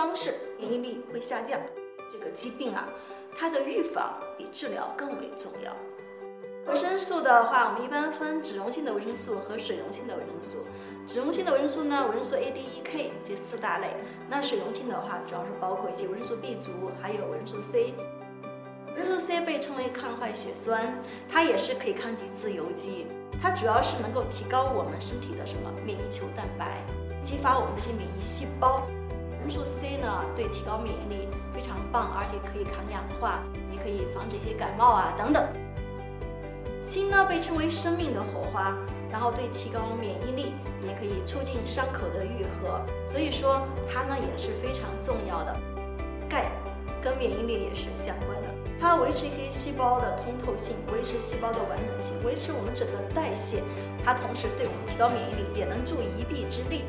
方式，免疫力会下降。这个疾病啊，它的预防比治疗更为重要。维生素的话，我们一般分脂溶性的维生素和水溶性的维生素。脂溶性的维生素呢，维生素 A、D、E、K 这四大类。那水溶性的话，主要是包括一些维生素 B 族，还有维生素 C。维生素 C 被称为抗坏血酸，它也是可以抗击自由基。它主要是能够提高我们身体的什么免疫球蛋白，激发我们这些免疫细胞。维生素 C 呢，对提高免疫力非常棒，而且可以抗氧化，也可以防止一些感冒啊等等。锌呢被称为生命的火花，然后对提高免疫力，也可以促进伤口的愈合，所以说它呢也是非常重要的。钙跟免疫力也是相关的。它维持一些细胞的通透性，维持细胞的完整性，维持我们整个代谢。它同时对我们提高免疫力也能助一臂之力。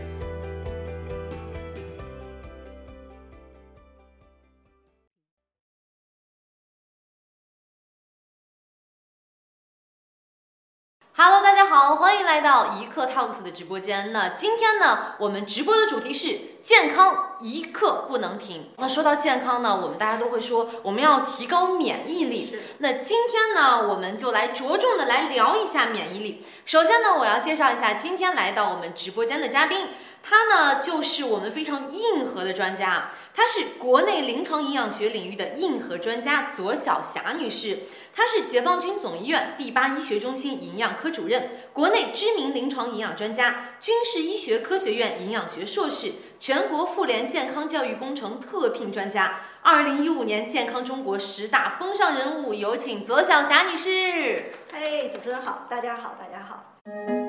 Hello，大家好，欢迎来到一刻 Talks 的直播间。那今天呢，我们直播的主题是健康一刻不能停。那说到健康呢，我们大家都会说我们要提高免疫力。那今天呢，我们就来着重的来聊一下免疫力。首先呢，我要介绍一下今天来到我们直播间的嘉宾。他呢，就是我们非常硬核的专家，他是国内临床营养学领域的硬核专家左小霞女士，她是解放军总医院第八医学中心营养科主任，国内知名临床营养专家，军事医学科学院营养学硕士，全国妇联健康教育工程特聘专家，二零一五年健康中国十大风尚人物，有请左小霞女士。嘿，主持人好，大家好，大家好。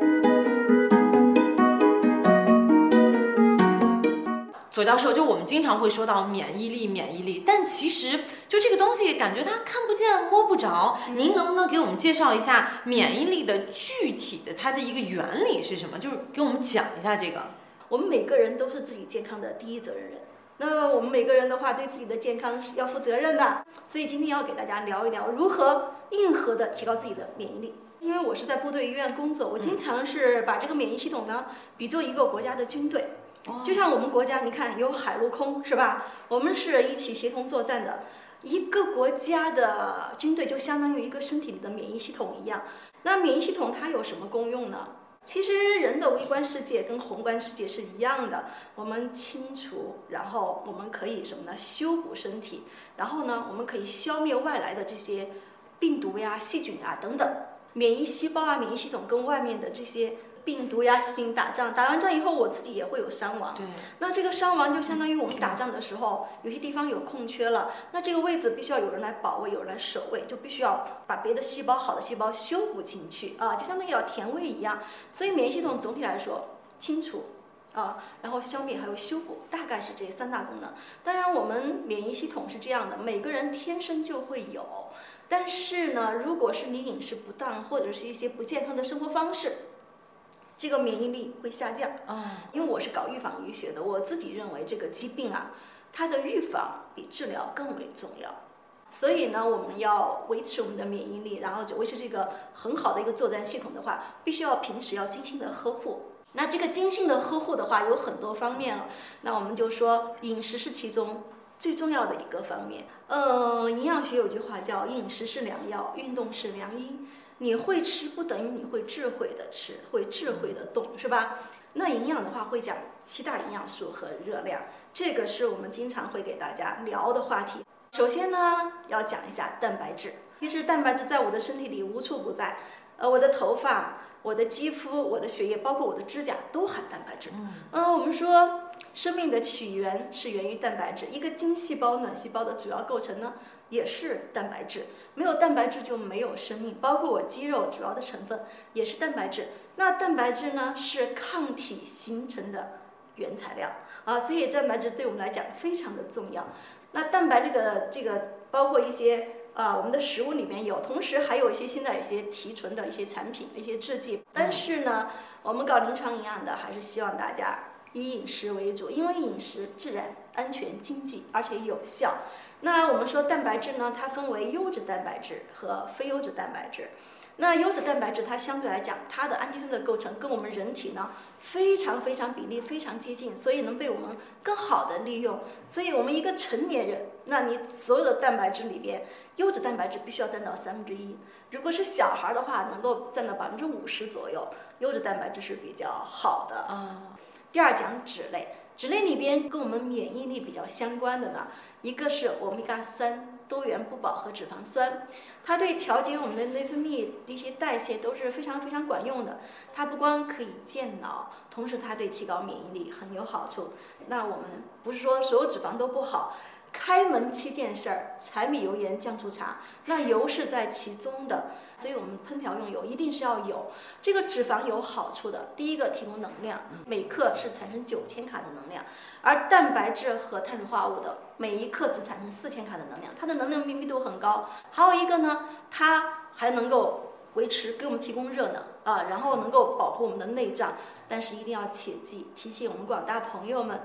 左教授，就我们经常会说到免疫力，免疫力，但其实就这个东西，感觉它看不见摸不着。您能不能给我们介绍一下免疫力的具体的它的一个原理是什么？就是给我们讲一下这个。我们每个人都是自己健康的第一责任人。那我们每个人的话，对自己的健康是要负责任的。所以今天要给大家聊一聊如何硬核的提高自己的免疫力。因为我是在部队医院工作，我经常是把这个免疫系统呢比作一个国家的军队。就像我们国家，你看有海陆空是吧？我们是一起协同作战的。一个国家的军队就相当于一个身体里的免疫系统一样。那免疫系统它有什么功用呢？其实人的微观世界跟宏观世界是一样的。我们清除，然后我们可以什么呢？修补身体，然后呢，我们可以消灭外来的这些病毒呀、细菌啊等等。免疫细胞啊，免疫系统跟外面的这些。病毒呀，细菌打仗，打完仗以后，我自己也会有伤亡。对。那这个伤亡就相当于我们打仗的时候，有些地方有空缺了，那这个位置必须要有人来保卫，有人来守卫，就必须要把别的细胞好的细胞修补进去啊，就相当于要填位一样。所以免疫系统总体来说，清除啊，然后消灭还有修补，大概是这三大功能。当然，我们免疫系统是这样的，每个人天生就会有，但是呢，如果是你饮食不当或者是一些不健康的生活方式。这个免疫力会下降啊，因为我是搞预防医学的，我自己认为这个疾病啊，它的预防比治疗更为重要。所以呢，我们要维持我们的免疫力，然后就维持这个很好的一个作战系统的话，必须要平时要精心的呵护。那这个精心的呵护的话，有很多方面了。那我们就说饮食是其中最重要的一个方面。呃，营养学有句话叫“饮食是良药，运动是良医”。你会吃不等于你会智慧的吃，会智慧的动，是吧？那营养的话会讲七大营养素和热量，这个是我们经常会给大家聊的话题。首先呢，要讲一下蛋白质。其实蛋白质在我的身体里无处不在，呃，我的头发、我的肌肤、我的血液，包括我的指甲都含蛋白质。嗯，我们说生命的起源是源于蛋白质，一个精细胞、卵细胞的主要构成呢？也是蛋白质，没有蛋白质就没有生命。包括我肌肉主要的成分也是蛋白质。那蛋白质呢是抗体形成的原材料啊，所以蛋白质对我们来讲非常的重要。那蛋白质的这个包括一些啊，我们的食物里面有，同时还有一些现在一些提纯的一些产品、一些制剂。但是呢，我们搞临床营养的还是希望大家以饮食为主，因为饮食自然、安全、经济而且有效。那我们说蛋白质呢，它分为优质蛋白质和非优质蛋白质。那优质蛋白质它相对来讲，它的氨基酸的构成跟我们人体呢非常非常比例非常接近，所以能被我们更好的利用。所以我们一个成年人，那你所有的蛋白质里边，优质蛋白质必须要占到三分之一。如果是小孩的话，能够占到百分之五十左右，优质蛋白质是比较好的。啊，第二讲脂类，脂类里边跟我们免疫力比较相关的呢，一个是欧米伽三多元不饱和脂肪酸，它对调节我们的内分泌的一些代谢都是非常非常管用的。它不光可以健脑，同时它对提高免疫力很有好处。那我们不是说所有脂肪都不好。开门七件事儿，柴米油盐酱醋茶，那油是在其中的，所以我们烹调用油一定是要有。这个脂肪有好处的，第一个提供能量，每克是产生九千卡的能量，而蛋白质和碳水化合物的每一克只产生四千卡的能量，它的能量密度很高。还有一个呢，它还能够维持给我们提供热能啊，然后能够保护我们的内脏。但是一定要切记，提醒我们广大朋友们。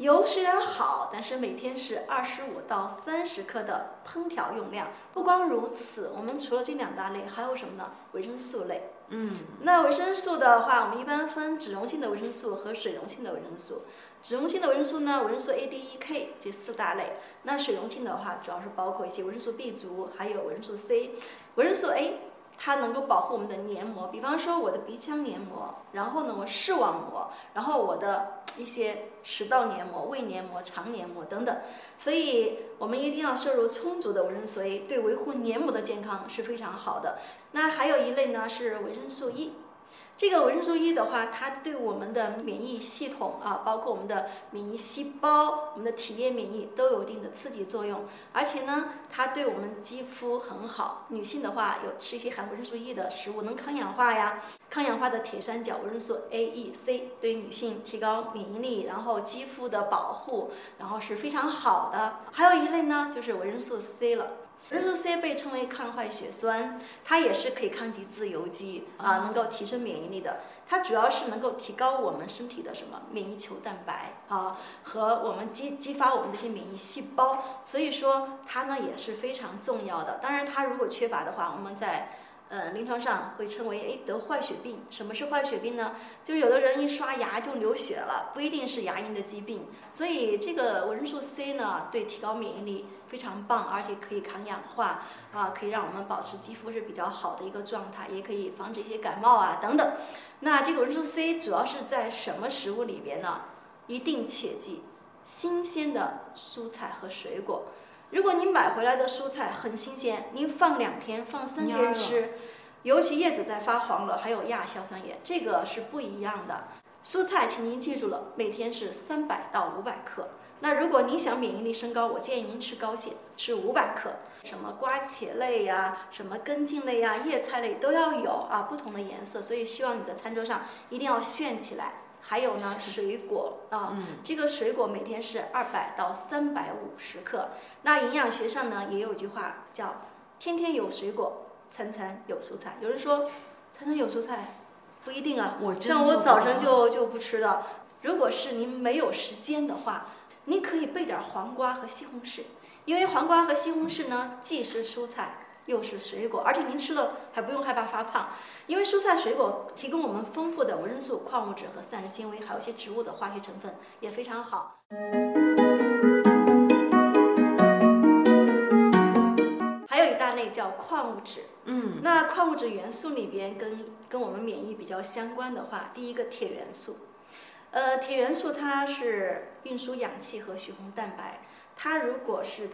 油虽然好，但是每天是二十五到三十克的烹调用量。不光如此，我们除了这两大类，还有什么呢？维生素类。嗯，那维生素的话，我们一般分脂溶性的维生素和水溶性的维生素。脂溶性的维生素呢，维生素 A、D、E、K 这四大类。那水溶性的话，主要是包括一些维生素 B 族，还有维生素 C。维生素 A。它能够保护我们的黏膜，比方说我的鼻腔黏膜，然后呢我视网膜，然后我的一些食道黏膜、胃黏膜、肠黏膜等等，所以我们一定要摄入充足的维生素 A，对维护黏膜的健康是非常好的。那还有一类呢是维生素 E。这个维生素 E 的话，它对我们的免疫系统啊，包括我们的免疫细胞、我们的体液免疫都有一定的刺激作用。而且呢，它对我们肌肤很好。女性的话，有吃一些含维生素 E 的食物，能抗氧化呀。抗氧化的铁三角维生素 A、E、C 对女性提高免疫力，然后肌肤的保护，然后是非常好的。还有一类呢，就是维生素 C 了。维生素 C 被称为抗坏血酸，它也是可以抗击自由基啊，能够提升免疫力的。它主要是能够提高我们身体的什么免疫球蛋白啊，和我们激激发我们这些免疫细胞。所以说它呢也是非常重要的。当然，它如果缺乏的话，我们在呃临床上会称为诶得坏血病。什么是坏血病呢？就是有的人一刷牙就流血了，不一定是牙龈的疾病。所以这个维生素 C 呢，对提高免疫力。非常棒，而且可以抗氧化啊，可以让我们保持肌肤是比较好的一个状态，也可以防止一些感冒啊等等。那这个维生素 C 主要是在什么食物里边呢？一定切记，新鲜的蔬菜和水果。如果你买回来的蔬菜很新鲜，您放两天、放三天吃，尤其叶子在发黄了，还有亚硝酸盐，这个是不一样的。蔬菜，请您记住了，每天是三百到五百克。那如果您想免疫力升高，我建议您吃高纤，吃五百克。什么瓜茄类呀，什么根茎类呀，叶菜类都要有啊，不同的颜色。所以希望你的餐桌上一定要炫起来。还有呢，水果啊，这个水果每天是二百到三百五十克。那营养学上呢，也有句话叫“天天有水果，餐餐有蔬菜”。有人说，餐餐有蔬菜，不一定啊。像我早晨就就不吃的。如果是您没有时间的话。您可以备点黄瓜和西红柿，因为黄瓜和西红柿呢，既是蔬菜又是水果，而且您吃了还不用害怕发胖，因为蔬菜水果提供我们丰富的维生素、矿物质和膳食纤维，还有一些植物的化学成分也非常好。还有一大类叫矿物质，嗯，那矿物质元素里边跟跟我们免疫比较相关的话，第一个铁元素。呃，铁元素它是运输氧气和血红蛋白，它如果是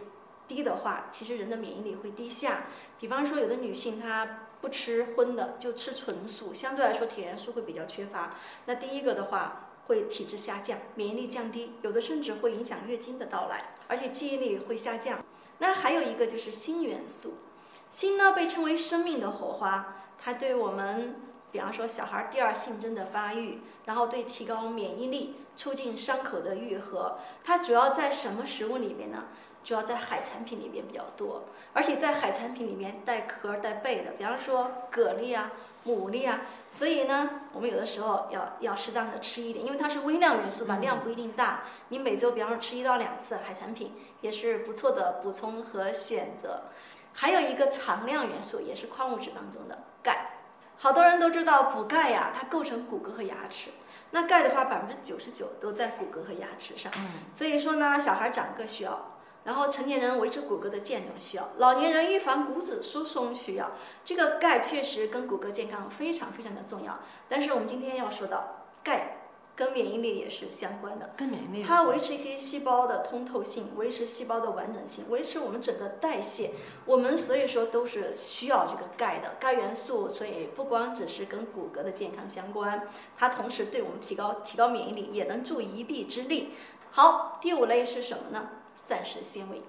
低的话，其实人的免疫力会低下。比方说，有的女性她不吃荤的，就吃纯素，相对来说铁元素会比较缺乏。那第一个的话，会体质下降，免疫力降低，有的甚至会影响月经的到来，而且记忆力会下降。那还有一个就是锌元素，锌呢被称为生命的火花，它对我们。比方说，小孩第二性征的发育，然后对提高免疫力、促进伤口的愈合，它主要在什么食物里面呢？主要在海产品里面比较多，而且在海产品里面带壳带背的，比方说蛤蜊啊、牡蛎啊。所以呢，我们有的时候要要适当的吃一点，因为它是微量元素嘛，量不一定大。你每周比方说吃一到两次海产品，也是不错的补充和选择。还有一个常量元素，也是矿物质当中的。钙。好多人都知道补钙呀，它构成骨骼和牙齿。那钙的话，百分之九十九都在骨骼和牙齿上。嗯，所以说呢，小孩长个需要，然后成年人维持骨骼的健壮需要，老年人预防骨质疏松需要。这个钙确实跟骨骼健康非常非常的重要。但是我们今天要说到钙跟免疫力也是相关的。跟免疫力它维持一些细胞的通透性，维持细胞的完整性，维持我们整个代谢。我们所以说都是需要这个钙的，钙元素，所以不光只是跟骨骼的健康相关，它同时对我们提高提高免疫力也能助一臂之力。好，第五类是什么呢？膳食纤维。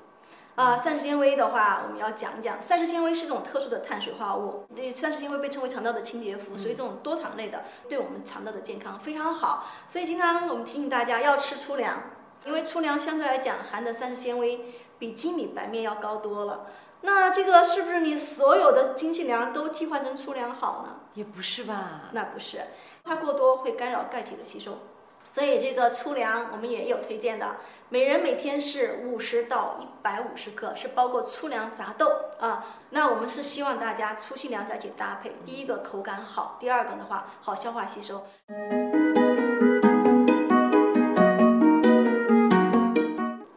啊，膳食纤维的话，我们要讲一讲。膳食纤维是一种特殊的碳水化合物，那膳食纤维被称为肠道的清洁服，所以这种多糖类的对我们肠道的健康非常好。所以经常我们提醒大家要吃粗粮，因为粗粮相对来讲含的膳食纤维比精米白面要高多了。那这个是不是你所有的精细粮都替换成粗粮好呢？也不是吧？那不是，它过多会干扰钙体的吸收。所以这个粗粮我们也有推荐的，每人每天是五十到一百五十克，是包括粗粮杂豆啊。那我们是希望大家粗细粮再去搭配，第一个口感好，第二个的话好消化吸收。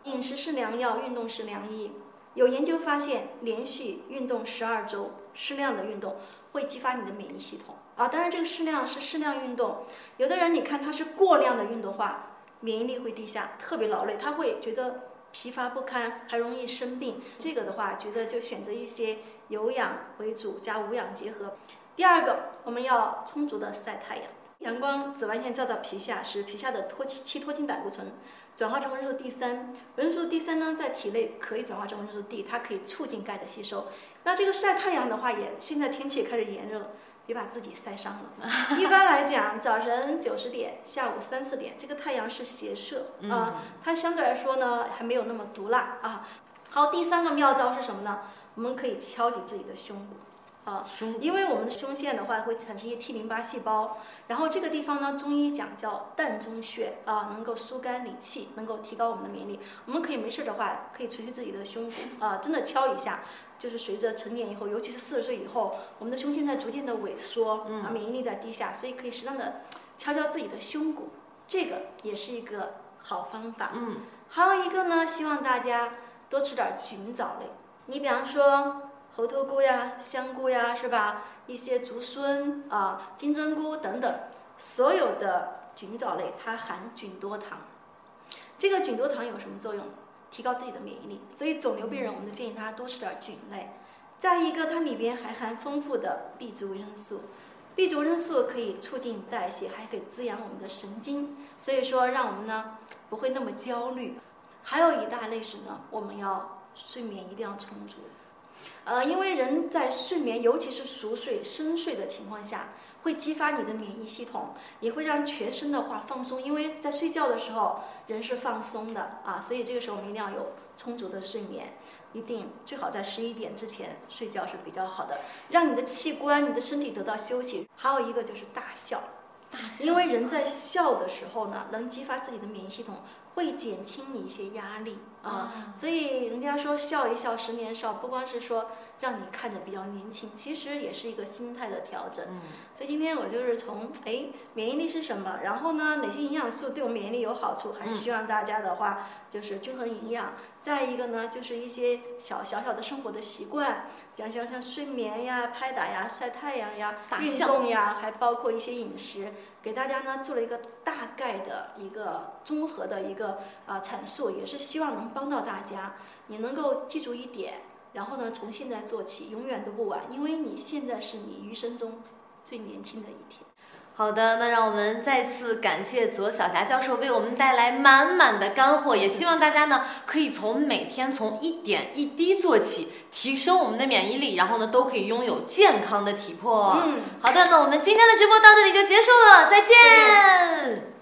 饮食是良药，运动是良医。有研究发现，连续运动十二周，适量的运动会激发你的免疫系统啊。当然，这个适量是适量运动。有的人你看他是过量的运动化，免疫力会低下，特别劳累，他会觉得疲乏不堪，还容易生病。这个的话，觉得就选择一些有氧为主加无氧结合。第二个，我们要充足的晒太阳。阳光紫外线照到皮下，使皮下的脱气七脱氢胆固醇转化成维生素 D 三。维生素 D 三呢，在体内可以转化成维生素 D，它可以促进钙的吸收。那这个晒太阳的话也，现在天气也开始炎热了，别把自己晒伤了。一般来讲，早晨九十点，下午三四点，这个太阳是斜射啊、它相对来说呢还没有那么毒辣啊。好，第三个妙招是什么呢？我们可以敲击自己的胸骨。啊，胸因为我们的胸腺的话会产生一些 T 淋巴细胞，然后这个地方呢，中医讲叫膻中穴啊，能够疏肝理气，能够提高我们的免疫力。我们可以没事的话，可以捶捶自己的胸骨啊，真的敲一下，就是随着成年以后，尤其是四十岁以后，我们的胸腺在逐渐的萎缩，啊，免疫力在低下，所以可以适当的敲敲自己的胸骨，这个也是一个好方法。嗯，还有一个呢，希望大家多吃点菌藻类。你比方说猴头菇呀、香菇呀，是吧？一些竹荪啊、金针菇等等，所有的菌藻类它含菌多糖。这个菌多糖有什么作用？提高自己的免疫力。所以肿瘤病人，我们就建议他多吃点菌类。再一个，它里边还含丰富的 B 族维生素。B 族维生素可以促进代谢，还可以滋养我们的神经，所以说让我们呢不会那么焦虑。还有一大类是呢，我们要睡眠一定要充足。呃，因为人在睡眠，尤其是熟睡、深睡的情况下，会激发你的免疫系统，也会让全身的话放松。因为在睡觉的时候，人是放松的啊，所以这个时候我们一定要有充足的睡眠，一定最好在十一点之前睡觉是比较好的，让你的器官、你的身体得到休息。还有一个就是大笑，大笑因为人在笑的时候呢，能激发自己的免疫系统，会减轻你一些压力啊。啊，所以人家说笑一笑十年少，不光是说让你看着比较年轻，其实也是一个心态的调整。嗯，所以今天我就是从哎免疫力是什么，然后呢哪些营养素对我们免疫力有好处，还是嗯希望大家的话就是均衡营养。再一个呢就是一些小小小的生活的习惯，比方说像睡眠呀、拍打呀、晒太阳呀、运动呀，还包括一些饮食，给大家呢做了一个大概的一个综合的一个啊、阐述，也是希望能帮到大家，你能够记住一点。然后呢，从现在做起，永远都不晚，因为你现在是你余生中最年轻的一天。好的，那让我们再次感谢左小霞教授为我们带来满满的干货，也希望大家呢可以从每天从一点一滴做起，提升我们的免疫力，然后呢都可以拥有健康的体魄。嗯。好的，那我们今天的直播到这里就结束了，再见